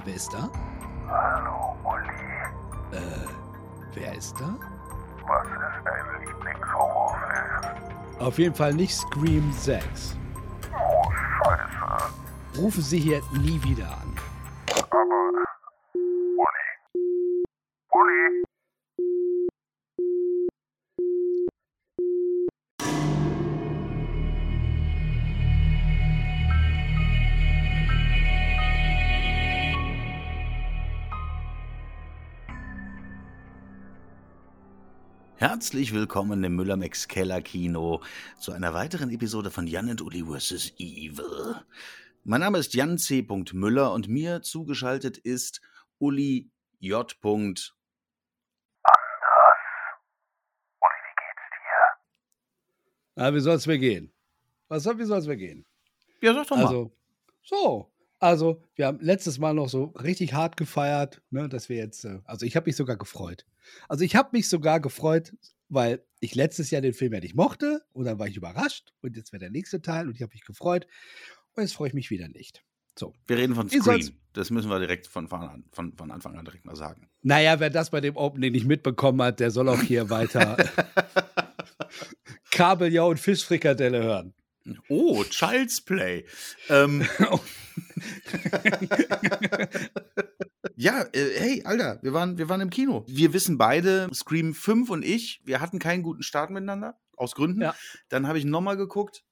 Ja, wer ist da? Hallo, Uli. Äh, wer ist da? Was ist dein Lieblingshorrorfilm? Auf jeden Fall nicht Scream 6. Oh, scheiße. Rufen Sie hier nie wieder Herzlich willkommen im Müller-Max Keller Kino zu einer weiteren Episode von Jan und Uli vs. Evil. Mein Name ist Jan C. Müller und mir zugeschaltet ist Uli J. Anders. Uli, wie geht's dir? Na, wie soll es mir gehen? Was soll, wie soll es mir gehen? Ja, sag doch mal. Also, so. Also, wir haben letztes Mal noch so richtig hart gefeiert, ne, dass wir jetzt, äh, also ich habe mich sogar gefreut. Also ich habe mich sogar gefreut, weil ich letztes Jahr den Film ja nicht mochte und dann war ich überrascht und jetzt wäre der nächste Teil und ich habe mich gefreut und jetzt freue ich mich wieder nicht. So. Wir reden von Scream. Das müssen wir direkt von, von, von, von Anfang an direkt mal sagen. Naja, wer das bei dem Opening nicht mitbekommen hat, der soll auch hier weiter Kabeljau und Fischfrikadelle hören. Oh, Child's Play. Ähm, ja, äh, hey, Alter, wir waren, wir waren im Kino. Wir wissen beide, Scream 5 und ich, wir hatten keinen guten Start miteinander, aus Gründen. Ja. Dann habe ich nochmal geguckt,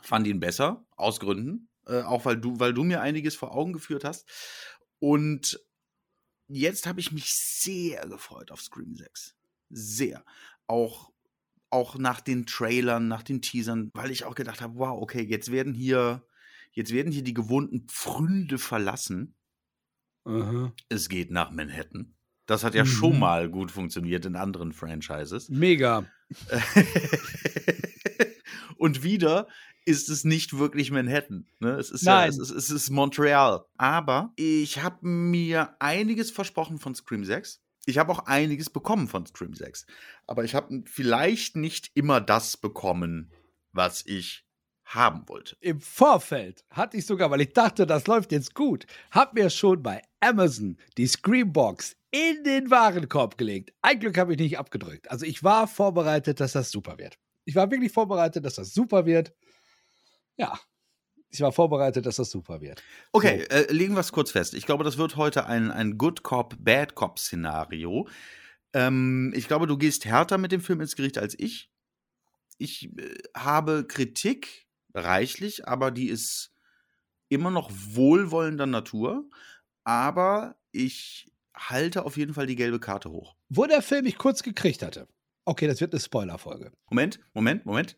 fand ihn besser, aus Gründen. Äh, auch weil du, weil du mir einiges vor Augen geführt hast. Und jetzt habe ich mich sehr gefreut auf Scream 6. Sehr. Auch, auch nach den Trailern, nach den Teasern, weil ich auch gedacht habe, wow, okay, jetzt werden hier, jetzt werden hier die gewohnten Pfründe verlassen. Aha. Es geht nach Manhattan. Das hat ja Mhm. schon mal gut funktioniert in anderen Franchises. Mega. Und wieder ist es nicht wirklich Manhattan. Ne? Es, ist Nein. Ja, es, ist, es ist Montreal. Aber ich habe mir einiges versprochen von Scream 6. Ich habe auch einiges bekommen von Scream 6. Aber ich habe vielleicht nicht immer das bekommen, was ich haben wollte. Im Vorfeld hatte ich sogar, weil ich dachte, das läuft jetzt gut, hab mir schon bei Amazon die Screambox in den Warenkorb gelegt. Ein Glück habe ich nicht abgedrückt. Also ich war vorbereitet, dass das super wird. Ich war wirklich vorbereitet, dass das super wird. Ja, ich war vorbereitet, dass das super wird. Okay, äh, legen wir es kurz fest. Ich glaube, das wird heute ein, ein Good Cop, Bad Cop-Szenario. Ähm, ich glaube, du gehst härter mit dem Film ins Gericht als ich. Ich äh, habe Kritik reichlich, aber die ist immer noch wohlwollender Natur. Aber ich halte auf jeden Fall die gelbe Karte hoch. Wo der Film mich kurz gekriegt hatte. Okay, das wird eine Spoilerfolge. Moment, Moment, Moment.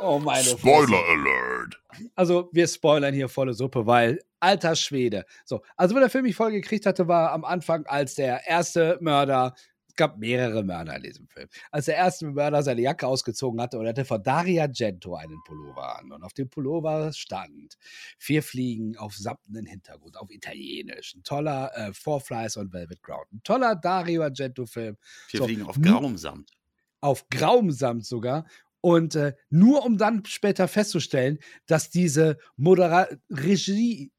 Oh meine Spoiler Alert. Also wir spoilern hier volle Suppe, weil alter Schwede. So, also wo der Film mich voll gekriegt hatte, war am Anfang, als der erste Mörder, gab mehrere Mörder in diesem Film, als der erste Mörder seine Jacke ausgezogen hatte und er hatte von Daria Gento einen Pullover an. Und auf dem Pullover stand vier Fliegen auf samtenen Hintergrund, auf Italienisch. Ein toller äh, Four Flies on Velvet Ground. Ein toller Dario Argento-Film Wir So, fliegen auf nu- Graumsamt. auf Graumsamt sogar. Und äh, nur um dann später festzustellen, dass diese Modera Regie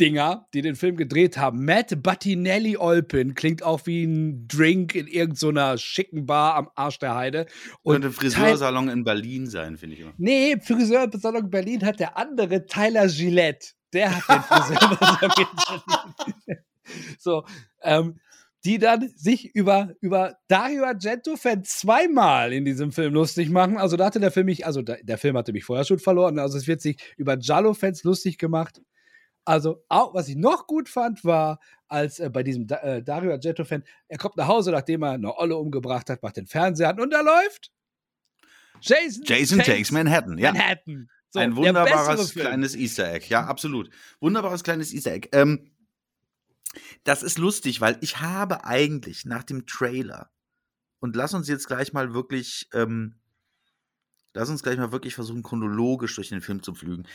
Dinger, die den Film gedreht haben, Matt Battinelli Olpin, klingt auch wie ein Drink in irgendeiner schicken Bar am Arsch der Heide. Könnte ein Teil- Friseursalon in Berlin sein, finde ich immer. Nee, Friseursalon Berlin hat der andere Tyler Gillette. Der hat den Friseursalon in Berlin. So, ähm, die dann sich über, über Dario Argento-Fan zweimal in diesem Film lustig machen. Also da hatte der Film mich, also da, der Film hatte mich vorher schon verloren. Also es wird sich über Giallo-Fans lustig gemacht. Also auch, was ich noch gut fand, war, als äh, bei diesem da äh, Dario Argento-Fan, er kommt nach Hause, nachdem er eine Olle umgebracht hat, macht den Fernseher an und da läuft Jason, Jason Takes Manhattan, ja. Manhattan. So, ein der wunderbares kleines Easter Egg. Ja, absolut. Wunderbares kleines Easter Egg. Ähm, das ist lustig, weil ich habe eigentlich nach dem Trailer und lass uns jetzt gleich mal wirklich, ähm, lass uns gleich mal wirklich versuchen, chronologisch durch den Film zu pflügen.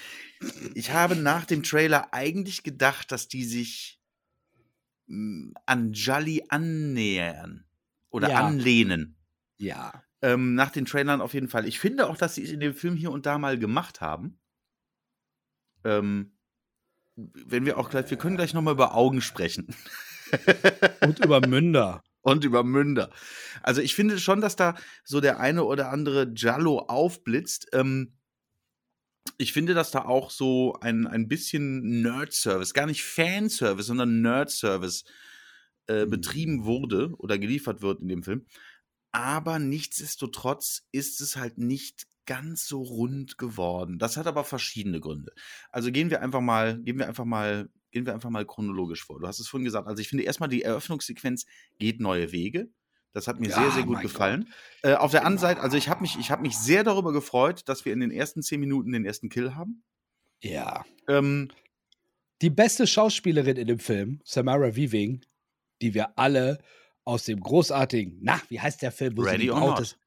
Ich habe nach dem Trailer eigentlich gedacht, dass die sich mh, an Jolly annähern oder Ja. anlehnen. Ja. Ähm, nach den Trailern auf jeden Fall. Ich finde auch, dass sie es in dem Film hier und da mal gemacht haben. Ähm, wenn wir auch gleich, wir können gleich nochmal über Augen sprechen. Und über Münder. Und über Münder. Also ich finde schon, dass da so der eine oder andere Jallo aufblitzt. Ähm, ich finde, dass da auch so ein, ein bisschen Nerd-Service, gar nicht Fanservice, sondern Nerd-Service äh, Mhm. betrieben wurde oder geliefert wird in dem Film. Aber nichtsdestotrotz ist es halt nicht ganz so rund geworden. Das hat aber verschiedene Gründe. Also gehen wir einfach mal, gehen wir einfach mal, gehen wir einfach mal chronologisch vor. Du hast es vorhin gesagt. Also ich finde erstmal die Eröffnungssequenz geht neue Wege. Das hat mir Ja, sehr, sehr gut gefallen. Äh, auf der anderen Seite, also ich habe mich, ich habe mich sehr darüber gefreut, dass wir in den ersten zehn Minuten den ersten Kill haben. Ja. Ähm, Die beste Schauspielerin in dem Film, Samara Weaving, die wir alle aus dem großartigen, na, wie heißt der Film? Ready or Not.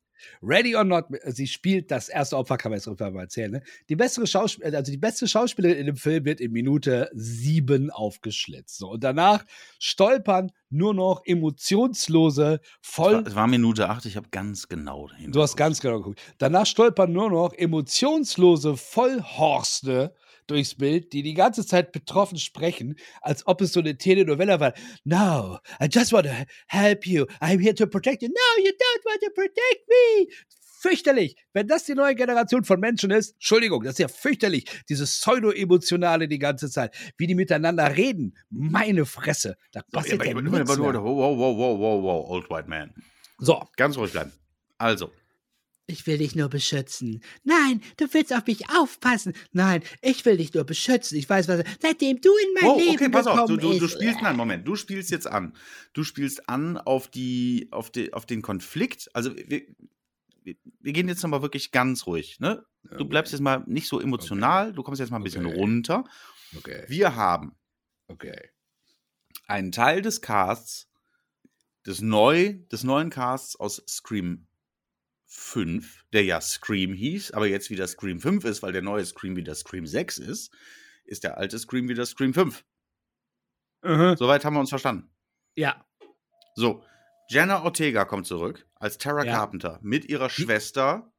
Ready or Not, sie spielt das erste Opfer, kann man jetzt irgendwann mal erzählen. Ne? Die, bessere Schauspiel also die beste Schauspielerin in dem Film wird in Minute sieben aufgeschlitzt. So, und danach stolpern nur noch emotionslose, voll es war Minute acht, ich habe ganz genau dahin. Du hast ganz genau geguckt. Danach stolpern nur noch emotionslose Vollhorste durchs Bild, die die ganze Zeit betroffen sprechen, als ob es so eine Telenovella war. No, I just want to help you. I'm here to protect you. No, you don't want to protect me. Fürchterlich. Wenn das die neue Generation von Menschen ist, Entschuldigung, das ist ja fürchterlich. Dieses Pseudo-Emotionale die ganze Zeit. Wie die miteinander reden. Meine Fresse. Da So, passiert aber- ja aber- mehr. Wow, wow, wow, wow, wow, wow, old white man. So, Ganz ruhig bleiben. Also, Ich will dich nur beschützen. Nein, du willst auf mich aufpassen. Nein, ich will dich nur beschützen. Ich weiß, was. Seitdem du in mein oh, Leben okay, pass auf. Du, du, du spielst, nein, Moment, du spielst jetzt an. Du spielst an auf, die, auf, die, auf den Konflikt. Also, wir, wir, wir gehen jetzt nochmal wirklich ganz ruhig. Ne? Du bleibst jetzt mal nicht so emotional. Du kommst jetzt mal ein bisschen Okay. runter. Okay, Wir haben okay. einen Teil des Casts, des, neu, des neuen Casts aus Scream 5, der ja Scream hieß, aber jetzt wieder Scream 5 ist, weil der neue Scream wieder Scream 6 ist, ist der alte Scream wieder Scream 5. Mhm. Soweit haben wir uns verstanden. Ja. So, Jenna Ortega kommt zurück als Tara Ja. Carpenter mit ihrer Schwester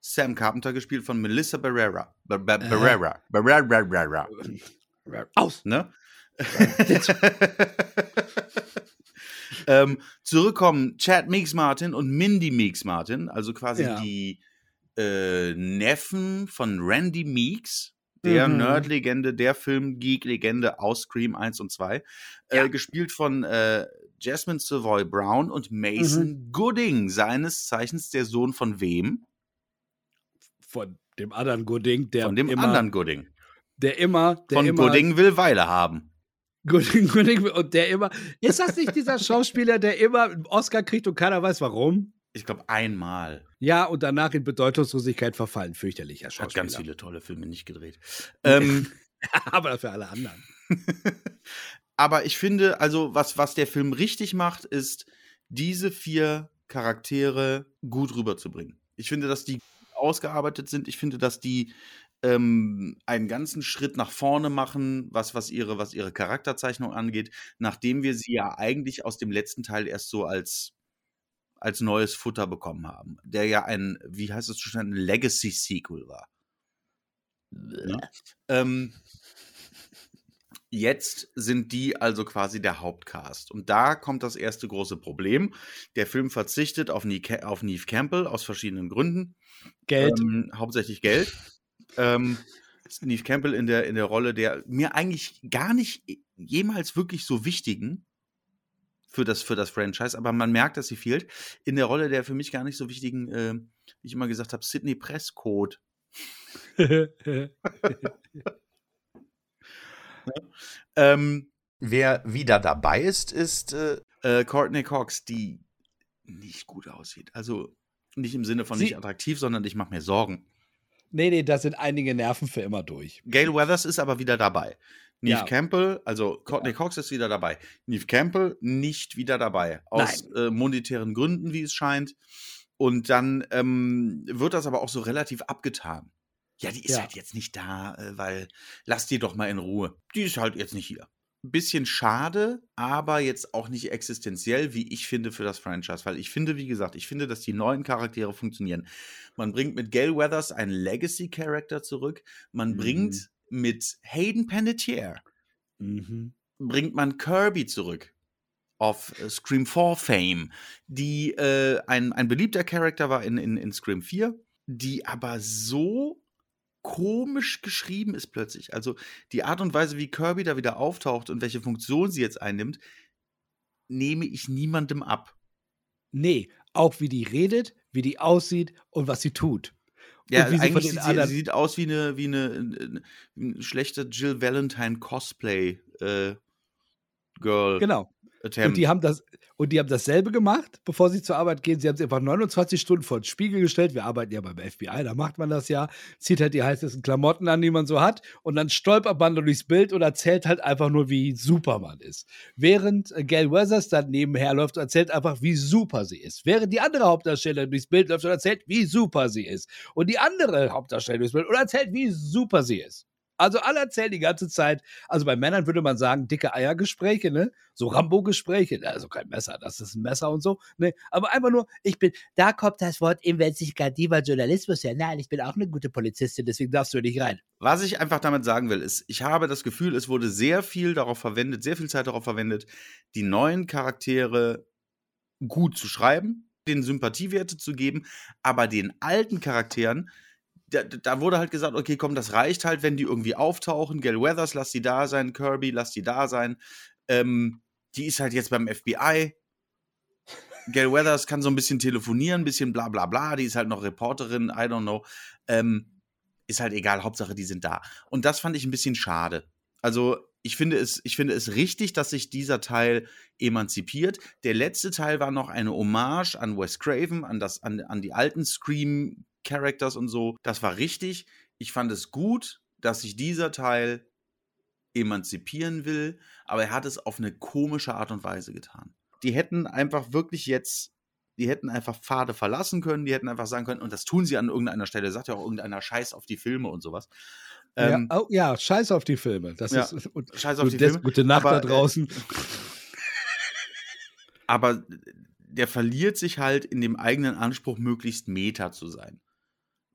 Sam Carpenter, gespielt von Melissa Barrera. Bar Bar Äh. Barrera. Barrera. Barrera. Aus. Ne? ähm, zurückkommen Chad Meeks Martin und Mindy Meeks Martin, also quasi Ja. die äh, Neffen von Randy Meeks, der Mhm. Nerd-Legende, der Film-Geek-Legende aus Scream 1 und 2, Ja. äh, gespielt von äh, Jasmine Savoy Brown und Mason Mhm. Gooding, seines Zeichens der Sohn von wem? Von dem anderen Gooding, der von dem immer, anderen Gooding. der immer, der Von immer, Gooding will Weile haben. Und der immer, ist das nicht dieser Schauspieler, der immer einen Oscar kriegt und keiner weiß warum? Ich glaube, einmal. Ja, und danach in Bedeutungslosigkeit verfallen. Fürchterlicher Hat Schauspieler. ganz viele tolle Filme nicht gedreht. ähm, Aber für alle anderen. aber ich finde, also was, was der Film richtig macht, ist, diese vier Charaktere gut rüberzubringen. Ich finde, dass die ausgearbeitet sind. Ich finde, dass die ähm, einen ganzen Schritt nach vorne machen, was, was, ihre, was ihre Charakterzeichnung angeht, nachdem wir sie ja eigentlich aus dem letzten Teil erst so als, als neues Futter bekommen haben. Der ja ein, wie heißt es schon, ein Legacy-Sequel war. Ne? Ähm, jetzt sind die also quasi der Hauptcast. Und da kommt das erste große Problem. Der Film verzichtet auf, Neve, auf Neve Campbell aus verschiedenen Gründen. Geld. Ähm, hauptsächlich Geld. Ähm, Neve Campbell in der, in der Rolle der mir eigentlich gar nicht jemals wirklich so wichtigen für das, für das Franchise, aber man merkt, dass sie fehlt. In der Rolle der für mich gar nicht so wichtigen, äh, wie ich immer gesagt habe, Sidney Presscode. Ähm, Wer wieder dabei ist, ist äh, äh, Courtney Cox, die nicht gut aussieht. Also nicht im Sinne von nicht attraktiv, sondern ich mache mir Sorgen. Nee, nee, da sind einige Nerven für immer durch. Gail Weathers ist aber wieder dabei. Neve Ja. Campbell, also Courtney Cox ist wieder dabei. Neve Campbell nicht wieder dabei. Aus äh, monetären Gründen, wie es scheint. Und dann ähm, wird das aber auch so relativ abgetan. Ja, die ist Ja. halt jetzt nicht da, äh, weil lass die doch mal in Ruhe. Die ist halt jetzt nicht hier. Bisschen schade, aber jetzt auch nicht existenziell, wie ich finde, für das Franchise. Weil ich finde, wie gesagt, ich finde, dass die neuen Charaktere funktionieren. Man bringt mit Gail Weathers einen Legacy-Character zurück. Man Mhm. bringt mit Hayden Panettiere Mhm. bringt man Kirby zurück auf äh, Scream 4 Fame, die äh, ein, ein beliebter Charakter war in, in, in Scream 4, die aber so komisch geschrieben ist plötzlich. Also die Art und Weise, wie Kirby da wieder auftaucht und welche Funktion sie jetzt einnimmt, nehme ich niemandem ab. Nee, auch wie die redet, wie die aussieht und was sie tut. Ja, und wie sie eigentlich den sieht sie, sie sieht aus wie eine, wie eine, eine, eine schlechte Jill Valentine Cosplay äh, Girl Genau. Und die haben das und die haben dasselbe gemacht, bevor sie zur Arbeit gehen. Sie haben sich einfach 29 Stunden vor den Spiegel gestellt. Wir arbeiten ja beim FBI, da macht man das ja. Zieht halt die heißesten Klamotten an, die man so hat. Und dann stolpert man durchs Bild und erzählt halt einfach nur, wie super man ist. Während äh, Gail Weathers dann nebenher läuft und erzählt einfach, wie super sie ist. Während die andere Hauptdarstellerin durchs Bild läuft und erzählt, wie super sie ist. Und die andere Hauptdarstellerin durchs Bild und erzählt, wie super sie ist. Also alle erzählen die ganze Zeit, also bei Männern würde man sagen, dicke Eiergespräche, ne? So Rambo-Gespräche, also kein Messer, das ist ein Messer und so, ne? Aber einfach nur, ich bin, da kommt das Wort investigativer Journalismus her. Nein, ich bin auch eine gute Polizistin, deswegen darfst du nicht rein. Was ich einfach damit sagen will, ist, ich habe das Gefühl, es wurde sehr viel darauf verwendet, sehr viel Zeit darauf verwendet, die neuen Charaktere gut zu schreiben, den Sympathiewerte zu geben, aber den alten Charakteren, da, da wurde halt gesagt, okay, komm, das reicht halt, wenn die irgendwie auftauchen. Gail Weathers, lass die da sein, Kirby, lass die da sein. Ähm, die ist halt jetzt beim FBI. Gail Weathers kann so ein bisschen telefonieren, ein bisschen bla bla bla. Die ist halt noch Reporterin, I don't know. Ähm, ist halt egal, Hauptsache die sind da. Und das fand ich ein bisschen schade. Also ich finde es, ich finde es richtig, dass sich dieser Teil emanzipiert. Der letzte Teil war noch eine Hommage an Wes Craven, an, das, an, an die alten Scream-Characters und so. Das war richtig. Ich fand es gut, dass sich dieser Teil emanzipieren will, aber er hat es auf eine komische Art und Weise getan. Die hätten einfach wirklich jetzt, die hätten einfach Pfade verlassen können, die hätten einfach sagen können, und das tun sie an irgendeiner Stelle, sagt ja auch irgendeiner Scheiß auf die Filme und sowas. Ähm, ja, oh, ja, scheiß auf die Filme. Das Ja, ist, und, Scheiß auf die Filme. Gute Nacht aber, da draußen. Äh, aber der verliert sich halt in dem eigenen Anspruch, möglichst Meta zu sein.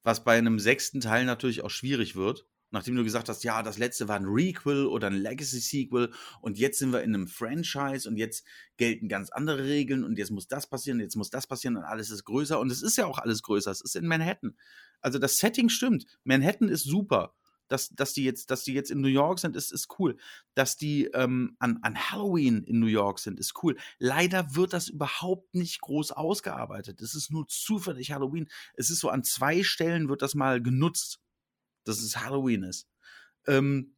Was bei einem sechsten Teil natürlich auch schwierig wird, nachdem du gesagt hast, ja, das letzte war ein Requel oder ein Legacy-Sequel und jetzt sind wir in einem Franchise und jetzt gelten ganz andere Regeln und jetzt muss das passieren, jetzt muss das passieren und alles ist größer und es ist ja auch alles größer, es ist in Manhattan. Also das Setting stimmt, Manhattan ist super. Dass, dass, die jetzt, dass die jetzt in New York sind, ist, ist cool. Dass die ähm, an, an Halloween in New York sind, ist cool. Leider wird das überhaupt nicht groß ausgearbeitet. Es ist nur zufällig Halloween. Es ist so an zwei Stellen wird das mal genutzt, dass es Halloween ist. Ähm,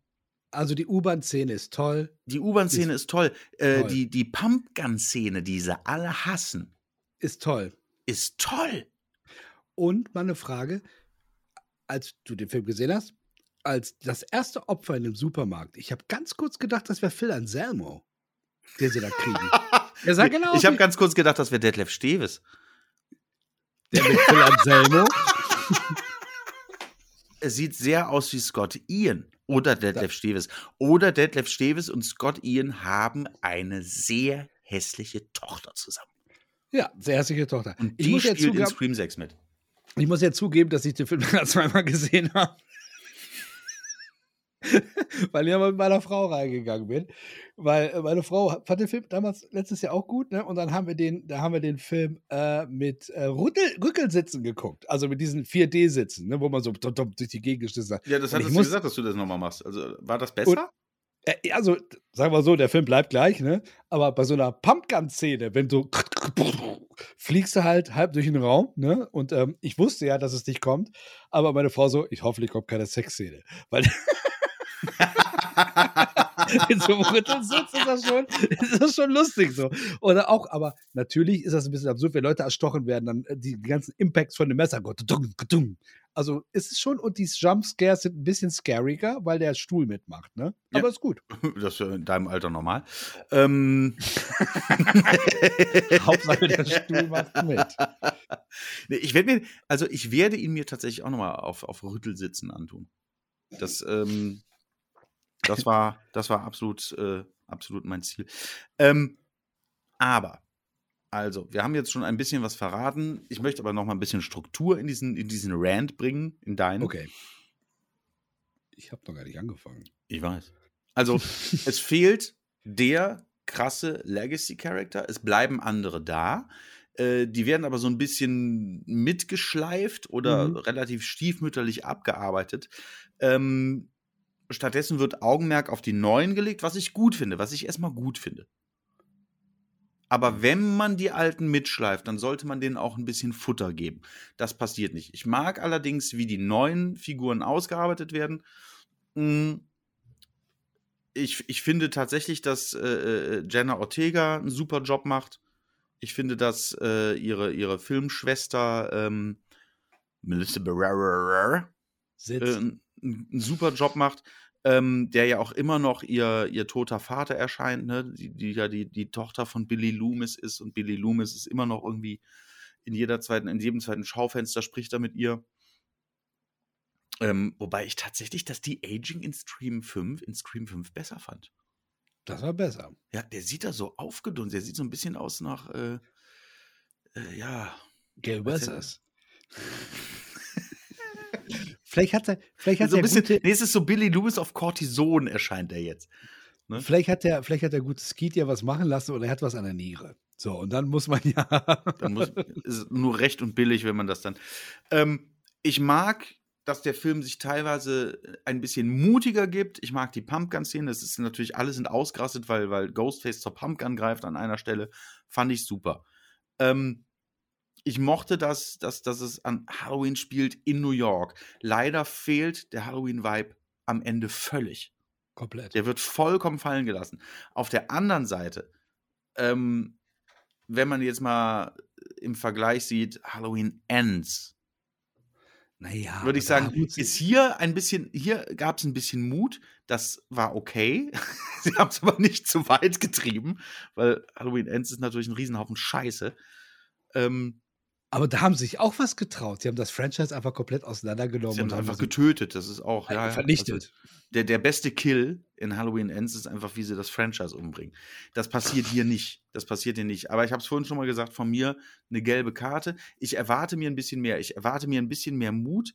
Also die U-Bahn-Szene ist toll. die U-Bahn-Szene ist toll. Äh, Toll. Die, die Pumpgun-Szene, die sie alle hassen, Ist toll. ist toll. Und mal eine Frage, als du den Film gesehen hast, als das erste Opfer in dem Supermarkt, ich habe ganz kurz gedacht, das wäre Phil Anselmo, den sie da kriegen. Der sah genau ich habe ganz kurz gedacht, das wäre Detlef Steves. der mit Phil Anselmo. Es sieht sehr aus wie Scott Ian oder Detlef Steves. Oder Detlef Steves und Scott Ian haben eine sehr hässliche Tochter zusammen. Ja, sehr hässliche Tochter. Und die spielt in Scream 6 mit. ich muss ja zugeben, dass ich den Film zweimal gesehen habe. Weil ich ja mit meiner Frau reingegangen bin. Weil äh, meine Frau fand den Film damals letztes Jahr auch gut, ne? Und dann haben wir den, da haben wir den Film äh, mit äh, Rüttel, Rückelsitzen geguckt. Also mit diesen 4D-Sitzen, ne? wo man so durch die Gegend geschlissen hat. Ja, das Und ich hattest du muss- gesagt, dass du das nochmal machst. Also war das besser? Äh, also, sagen wir so, der Film bleibt gleich, ne? Aber bei so einer Pumpgun-Szene, wenn du fliegst du halt halb durch den Raum, ne? Und ähm, ich wusste ja, dass es nicht kommt, aber meine Frau so, ich hoffe, kommt keine Sexszene. Weil so einem Rüttelsitz ist das schon, ist das schon lustig so. Oder auch, aber natürlich ist das ein bisschen absurd, wenn Leute erstochen werden, dann äh, die ganzen Impacts von dem Messer. Also ist es schon, und die Jumpscares sind ein bisschen scariger, weil der Stuhl mitmacht, ne? Ja. Aber ist gut. Das ist in deinem Alter normal. Ähm. Hauptsache der Stuhl macht mit. Ich werde mir, also ich werde ihn mir tatsächlich auch nochmal auf, auf Rüttelsitzen antun. Das, ähm, das war, das war absolut, äh, absolut mein Ziel. Ähm, aber, also, wir haben jetzt schon ein bisschen was verraten. Ich möchte aber noch mal ein bisschen Struktur in diesen, in diesen Rant bringen, in deinen. Okay. Ich habe noch gar nicht angefangen. Ich weiß. Also, es fehlt der krasse Legacy-Charakter. Es bleiben andere da. Äh, die werden aber so ein bisschen mitgeschleift oder Mhm. relativ stiefmütterlich abgearbeitet. Ähm, stattdessen wird Augenmerk auf die neuen gelegt, was ich gut finde, was ich erstmal gut finde. Aber wenn man die alten mitschleift, dann sollte man denen auch ein bisschen Futter geben. Das passiert nicht. Ich mag allerdings, wie die neuen Figuren ausgearbeitet werden. Mm, Ich, ich finde tatsächlich, dass äh, äh, Jenna Ortega einen super Job macht. Ich finde, dass äh, ihre, ihre Filmschwester ähm, Melissa Barrera Sitz. äh, einen, super Job macht, ähm, der ja auch immer noch ihr, ihr toter Vater erscheint, ne? die, die ja die, die Tochter von Billy Loomis ist und Billy Loomis ist immer noch irgendwie in jeder zweiten, in jedem zweiten Schaufenster spricht er mit ihr. Ähm, wobei ich tatsächlich das De-Aging in Stream 5, in Scream 5 besser fand. das war besser. Ja, der sieht da so aufgedunsen, der sieht so ein bisschen aus nach, äh, äh, ja, denn? Weathers. vielleicht hat er, vielleicht hat so er ein bisschen, gute, nee, es ist so Billy Loomis auf Cortison erscheint er jetzt. ne? vielleicht hat er, vielleicht hat der gute Skeet ja was machen lassen oder er hat was an der Niere. So, und dann muss man ja. Dann muss, ist nur recht und billig, wenn man das dann. Ähm, ich mag, dass der Film sich teilweise ein bisschen mutiger gibt. Ich mag die Pumpgun-Szene. Das ist natürlich, alle sind ausgerastet, weil, weil Ghostface zur Pumpgun greift an einer Stelle. Fand ich super. Ähm, ich mochte das, dass, dass es an Halloween spielt in New York. Leider fehlt der Halloween-Vibe am Ende völlig. Komplett. Der wird vollkommen fallen gelassen. Auf der anderen Seite, ähm, wenn man jetzt mal im Vergleich sieht, Halloween Ends, Naja. würde ich sagen, ist hier ein bisschen, hier gab es ein bisschen Mut. Das war okay. Sie haben es aber nicht zu weit getrieben, weil Halloween Ends ist natürlich ein Riesenhaufen Scheiße. Ähm, aber da haben sie sich auch was getraut. Sie haben das Franchise einfach komplett auseinandergenommen sie haben und es einfach getötet. Das ist auch ja, ja, vernichtet. Also, der, der beste Kill in Halloween Ends ist einfach, wie sie das Franchise umbringen. Das passiert hier nicht. Das passiert hier nicht. Aber ich habe es vorhin schon mal gesagt, von mir eine gelbe Karte. Ich erwarte mir ein bisschen mehr. Ich erwarte mir ein bisschen mehr Mut.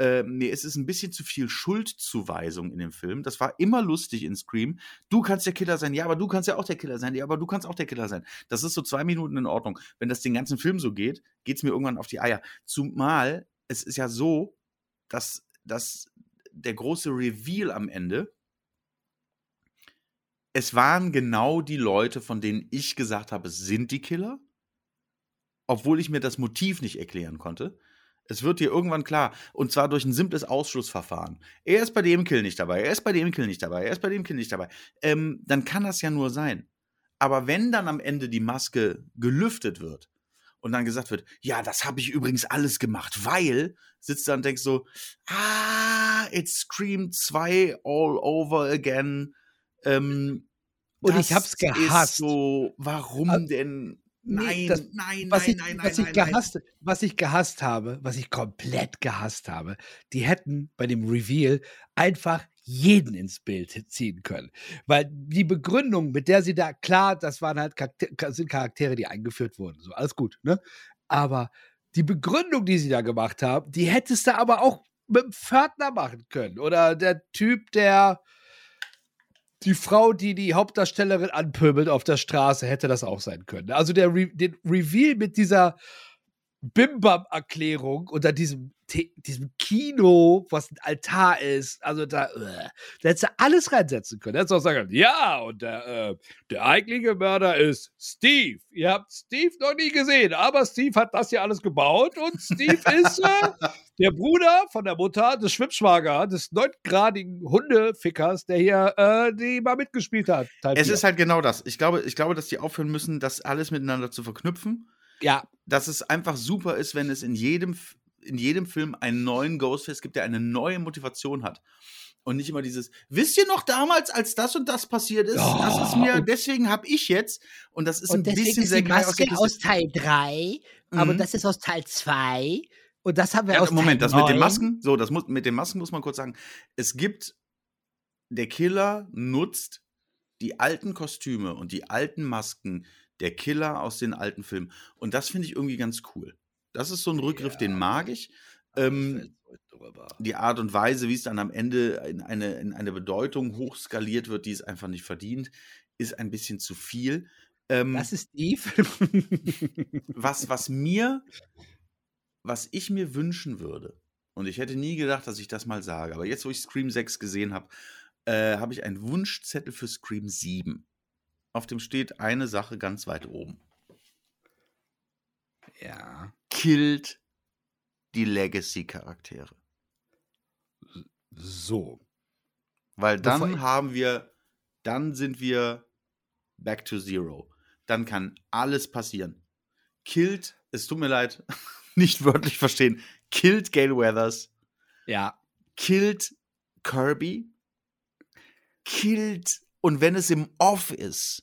Äh, ist es ein bisschen zu viel Schuldzuweisung in dem Film. Das war immer lustig in Scream. Du kannst der Killer sein, ja, aber du kannst ja auch der Killer sein, ja, aber du kannst auch der Killer sein. Das ist so zwei Minuten in Ordnung. Wenn das den ganzen Film so geht, geht es mir irgendwann auf die Eier. Zumal es ist ja so, dass, dass der große Reveal am Ende, es waren genau die Leute, von denen ich gesagt habe, es sind die Killer, obwohl ich mir das Motiv nicht erklären konnte. Es wird dir irgendwann klar, und zwar durch ein simples Ausschlussverfahren. Er ist bei dem Kill nicht dabei, er ist bei dem Kill nicht dabei, er ist bei dem Kill nicht dabei. Ähm, dann kann das ja nur sein. Aber wenn dann am Ende die Maske gelüftet wird und dann gesagt wird, ja, das habe ich übrigens alles gemacht, weil, sitzt da und denkst so, ah, it's Scream 2 all over again. Ähm, Und ich hab's gehasst. So, warum Ah, nee, Nein, das- nein, was nein, ich, nein, was nein, ich nein, gehasst, was ich gehasst habe, was ich komplett gehasst habe, die hätten bei dem Reveal einfach jeden ins Bild ziehen können. Weil die Begründung, mit der sie da, klar, das waren halt Charakter, sind Charaktere, die eingeführt wurden. So, alles gut, ne? Aber die Begründung, die sie da gemacht haben, die hättest du aber auch mit dem Pförtner machen können. Oder der Typ, der die Frau, die die Hauptdarstellerin anpöbelt auf der Straße, hätte das auch sein können. Also der Re den Reveal mit dieser Bimbam-Erklärung unter diesem, Diesem Kino, was ein Altar ist, also da, äh, da hättest du alles reinsetzen können. Da hättest du auch sagen können, ja, und der, äh, der eigentliche Mörder ist Steve. Ihr habt Steve noch nie gesehen, aber Steve hat das hier alles gebaut und Steve ist äh, der Bruder von der Mutter des Schwimmschwager, des neungradigen Hundefickers, der hier äh, die mal mitgespielt hat. Teil Es vier. ist halt genau das. Ich glaube, ich glaube, dass die aufhören müssen, das alles miteinander zu verknüpfen. ja, Dass es einfach super ist, wenn es in jedem, in jedem Film einen neuen Ghostface gibt, der eine neue Motivation hat. Und nicht immer dieses, wisst ihr noch damals, als das und das passiert ist? das ist mir, deswegen habe ich jetzt. Und das ist Und ein bisschen ist sehr geil Maske ausgeht. aus Teil 3, aber Mhm. das ist aus Teil 2. Und das haben wir Ja, aus Moment, Teil das mit den 9. Masken, so, das muss, mit den Masken muss man kurz sagen. Es gibt, der Killer nutzt die alten Kostüme und die alten Masken der Killer aus den alten Filmen. Und das finde ich irgendwie ganz cool. Das ist so ein Rückgriff, den mag ich. Ähm, die Art und Weise, wie es dann am Ende in eine, in eine Bedeutung hochskaliert wird, die es einfach nicht verdient, ist ein bisschen zu viel. Ähm, Das ist Steve. was, was mir, was ich mir wünschen würde, und ich hätte nie gedacht, dass ich das mal sage, aber jetzt, wo ich Scream 6 gesehen habe, äh, habe ich einen Wunschzettel für Scream 7. Auf dem steht eine Sache ganz weit oben. ja. Killt die Legacy-Charaktere. So. Weil dann Bevor haben wir, dann sind wir back to zero. Dann kann alles passieren. Killt, es tut mir leid, nicht wörtlich verstehen, killt Gale Weathers, Ja. killt Kirby, killt, und wenn es im Off ist,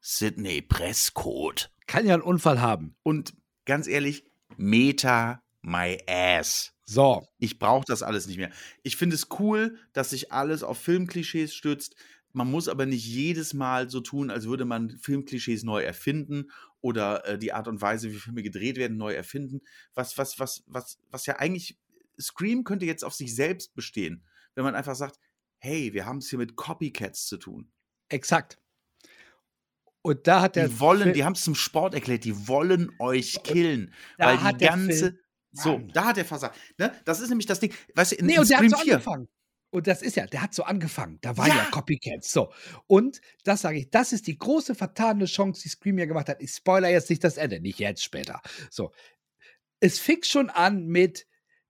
Sidney Presscode. Kann ja einen Unfall haben. Und ganz ehrlich, Meta my ass. So. Ich brauche das alles nicht mehr. Ich finde es cool, dass sich alles auf Filmklischees stützt. Man muss aber nicht jedes Mal so tun, als würde man Filmklischees neu erfinden oder äh, die Art und Weise, wie Filme gedreht werden, neu erfinden. Was, was, was, was, was ja eigentlich Scream könnte jetzt auf sich selbst bestehen, wenn man einfach sagt, hey, wir haben es hier mit Copycats zu tun. Exakt. Und da hat der Die wollen, Film- die haben es zum Sport erklärt, die wollen euch killen. da weil die ganze. Film- so, da hat der versagt. Ne? Das ist nämlich das Ding. Weißt du, in, Nee, in und der hat Scream so 4. angefangen. Und das ist ja, der hat so angefangen. Da war ja, Ja. Copycats. So. Und das sage ich, das ist die große vertane Chance, die Scream ja gemacht hat. Ich spoiler jetzt nicht das Ende, nicht jetzt später. So. Es fing schon an mit,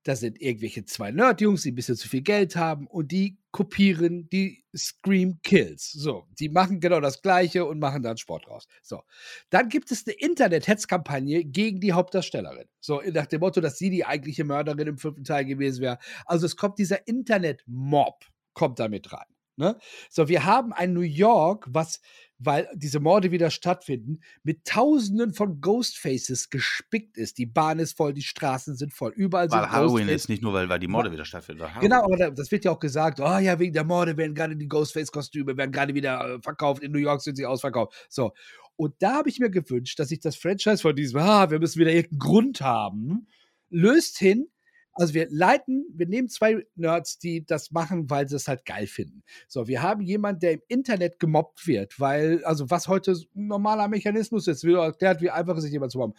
da sind irgendwelche zwei Nerd-Jungs, die ein bisschen zu viel Geld haben und die kopieren die Scream Kills. So, die machen genau das Gleiche und machen dann Sport raus. So, dann gibt es eine Internet-Hetzkampagne gegen die Hauptdarstellerin. So, nach dem Motto, dass sie die eigentliche Mörderin im fünften Teil gewesen wäre. Also es kommt dieser Internet-Mob, kommt damit rein. Ne? So, wir haben ein New York, was, weil diese Morde wieder stattfinden, mit Tausenden von Ghostfaces gespickt ist. Die Bahn ist voll, die Straßen sind voll, überall Weil sind Halloween Ghostfaces. ist nicht nur, weil, weil die Morde wieder stattfinden. Genau, aber da- das wird ja auch gesagt, oh ja, wegen der Morde werden gerade die Ghostface-Kostüme, werden gerade wieder äh, verkauft, in New York sind sie ausverkauft. So. Und da habe ich mir gewünscht, dass sich das Franchise von diesem, ah, wir müssen wieder irgendeinen Grund haben, löst hin. Also wir leiten, wir nehmen zwei Nerds, die das machen, weil sie es halt geil finden. So, wir haben jemanden, der im Internet gemobbt wird, weil, also was heute ein normaler Mechanismus ist, wird erklärt, wie einfach es ist, jemand zu mobben.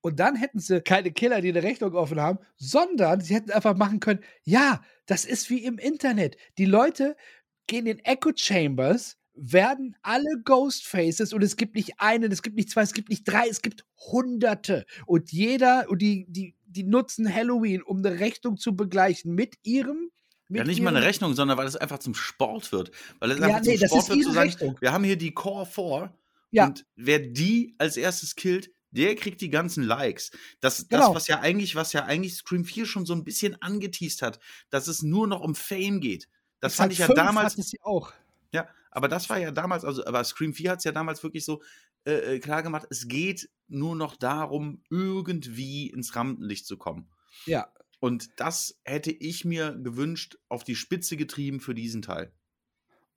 Und dann hätten sie keine Killer, die eine Rechnung offen haben, sondern sie hätten einfach machen können, ja, das ist wie im Internet. Die Leute gehen in Echo Chambers, werden alle Ghostfaces und es gibt nicht einen, es gibt nicht zwei, es gibt nicht drei, es gibt hunderte. Und jeder, und die, die, die nutzen Halloween, um eine Rechnung zu begleichen mit ihrem. Ja, nicht mal eine Rechnung, sondern weil es einfach zum Sport wird. Weil es Ja, einfach nee, zum das Sport ist wird, zu sagen, Rechnung. wir haben hier die Core 4 Ja. und wer die als erstes killt, der kriegt die ganzen Likes. Das, Genau. das was ja eigentlich, was ja eigentlich Scream 4 schon so ein bisschen angeteased hat, dass es nur noch um Fame geht. Das fand Teil ich ja damals. hatte sie auch. Ja, aber das war ja damals, also aber Scream 4 hat es ja damals wirklich so äh, äh, klar gemacht, es geht nur noch darum, irgendwie ins Rampenlicht zu kommen. Ja. Und das hätte ich mir gewünscht, auf die Spitze getrieben für diesen Teil.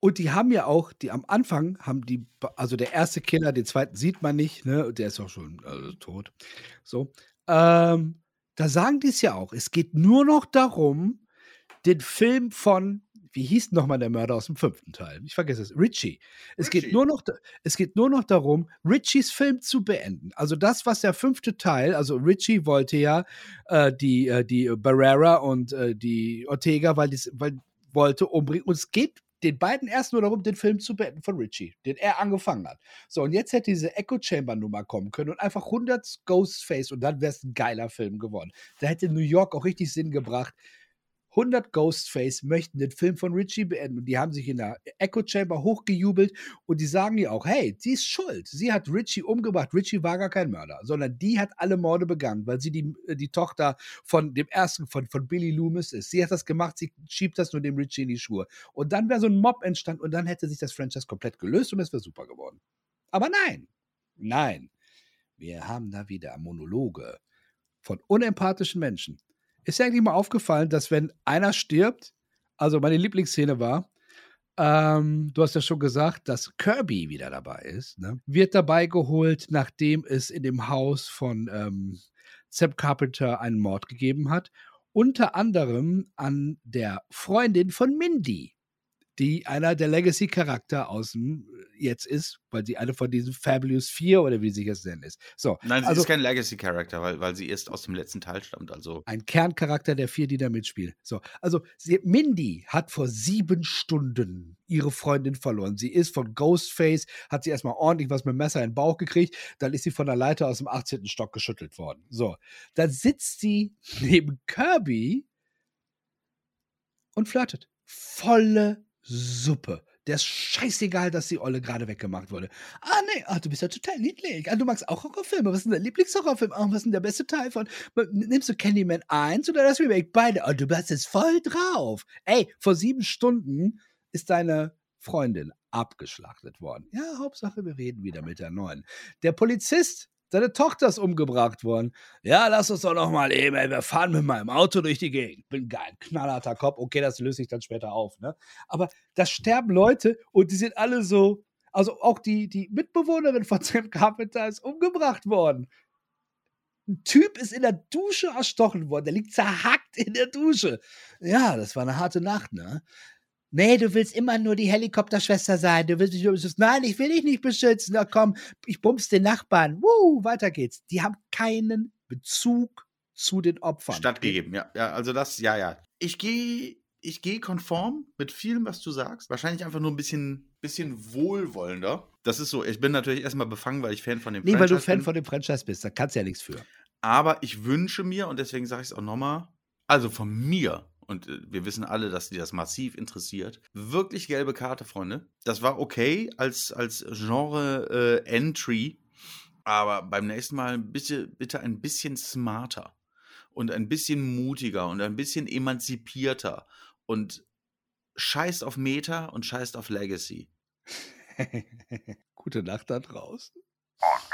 Und die haben ja auch, die am Anfang haben die, also der erste Killer, den zweiten sieht man nicht, ne? und Der ist auch schon also, tot. So. Ähm, da sagen die es ja auch. Es geht nur noch darum, den Film von, wie hieß nochmal der Mörder aus dem fünften Teil? Ich vergesse es. Richie. Es Richie. geht nur noch, es geht nur noch darum, Richies Film zu beenden. Also das, was der fünfte Teil, also Richie wollte ja äh, die, äh, die Barrera und äh, die Ortega, weil, dies, weil wollte umbringen. Und es geht den beiden erst nur darum, den Film zu beenden von Richie, den er angefangen hat. So, und jetzt hätte diese Echo Chamber Nummer kommen können und einfach 100 Ghostface und dann wäre es ein geiler Film geworden. Da hätte New York auch richtig Sinn gebracht. 100 Ghostface möchten den Film von Richie beenden und die haben sich in der Echo Chamber hochgejubelt und die sagen ihr auch, hey, sie ist schuld. Sie hat Richie umgebracht. Richie war gar kein Mörder, sondern die hat alle Morde begangen, weil sie die, äh, die Tochter von dem ersten, von, von Billy Loomis ist. Sie hat das gemacht, sie schiebt das nur dem Richie in die Schuhe. Und dann wäre so ein Mob entstanden und dann hätte sich das Franchise komplett gelöst und es wäre super geworden. Aber nein, nein. Wir haben da wieder Monologe von unempathischen Menschen. Ist dir eigentlich mal aufgefallen, dass wenn einer stirbt, also meine Lieblingsszene war, ähm, du hast ja schon gesagt, dass Kirby wieder dabei ist, ne? wird dabei geholt, nachdem es in dem Haus von ähm, Sam Carpenter einen Mord gegeben hat. unter anderem an der Freundin von Mindy, die einer der Legacy-Charakter aus dem jetzt ist, weil sie eine von diesen Fabulous Vier oder wie sie es nennen ist. So, Nein, sie also ist kein Legacy-Charakter, weil, weil sie erst aus dem letzten Teil stammt. Also ein Kerncharakter der vier, die da mitspielen. So, also sie, Mindy hat vor sieben Stunden ihre Freundin verloren. Sie ist von Ghostface, hat sie erstmal ordentlich was mit dem Messer in den Bauch gekriegt, dann ist sie von der Leiter aus dem 18. Stock geschüttelt worden. So, dann sitzt sie neben Kirby und flirtet. Volle Suppe. Der ist scheißegal, dass die Olle gerade weggemacht wurde. Ah, nee, ah, du bist ja total niedlich. Ah, du magst auch Horrorfilme. Was ist denn dein Lieblingshorrorfilm? Ah, was ist denn der beste Teil von? Nimmst du Candyman 1 oder das Remake? Beide. Oh, du hast es voll drauf. Ey, vor sieben Stunden ist deine Freundin abgeschlachtet worden. Ja, Hauptsache, wir reden wieder mit der neuen. Der Polizist, seine Tochter ist umgebracht worden. Ja, lass uns doch noch mal eben, ey, wir fahren mit meinem Auto durch die Gegend. Bin geil, knallharter Kopf. Okay, das löse ich dann später auf, ne? Aber da sterben Leute und die sind alle so, also auch die, die Mitbewohnerin von Sam Carpenter ist umgebracht worden. Ein Typ ist in der Dusche erstochen worden. Der liegt zerhackt in der Dusche. Ja, das war eine harte Nacht, ne? Nee, du willst immer nur die Helikopterschwester sein. Du willst mich nur beschützen. Nein, ich will dich nicht beschützen. Na komm, ich bumps den Nachbarn. Wuh, weiter geht's. Die haben keinen Bezug zu den Opfern. stattgegeben, ja. Ja, also das, ja, ja. Ich gehe ich gehe konform mit vielem, was du sagst. Wahrscheinlich einfach nur ein bisschen, bisschen wohlwollender. Das ist so, ich bin natürlich erstmal befangen, weil ich Fan von dem Nee, weil du Franchise Fan bin. von dem Franchise bist. Da kannst du ja nichts für. Aber ich wünsche mir, und deswegen sage ich es auch nochmal, also von mir, und äh, wir wissen alle, dass die das massiv interessiert, wirklich gelbe Karte, Freunde. Das war okay als, als Genre-Entry, aber beim nächsten Mal bitte, bitte ein bisschen smarter und ein bisschen mutiger und ein bisschen emanzipierter und scheißt auf Meta und scheißt auf Legacy. Gute Nacht da draußen.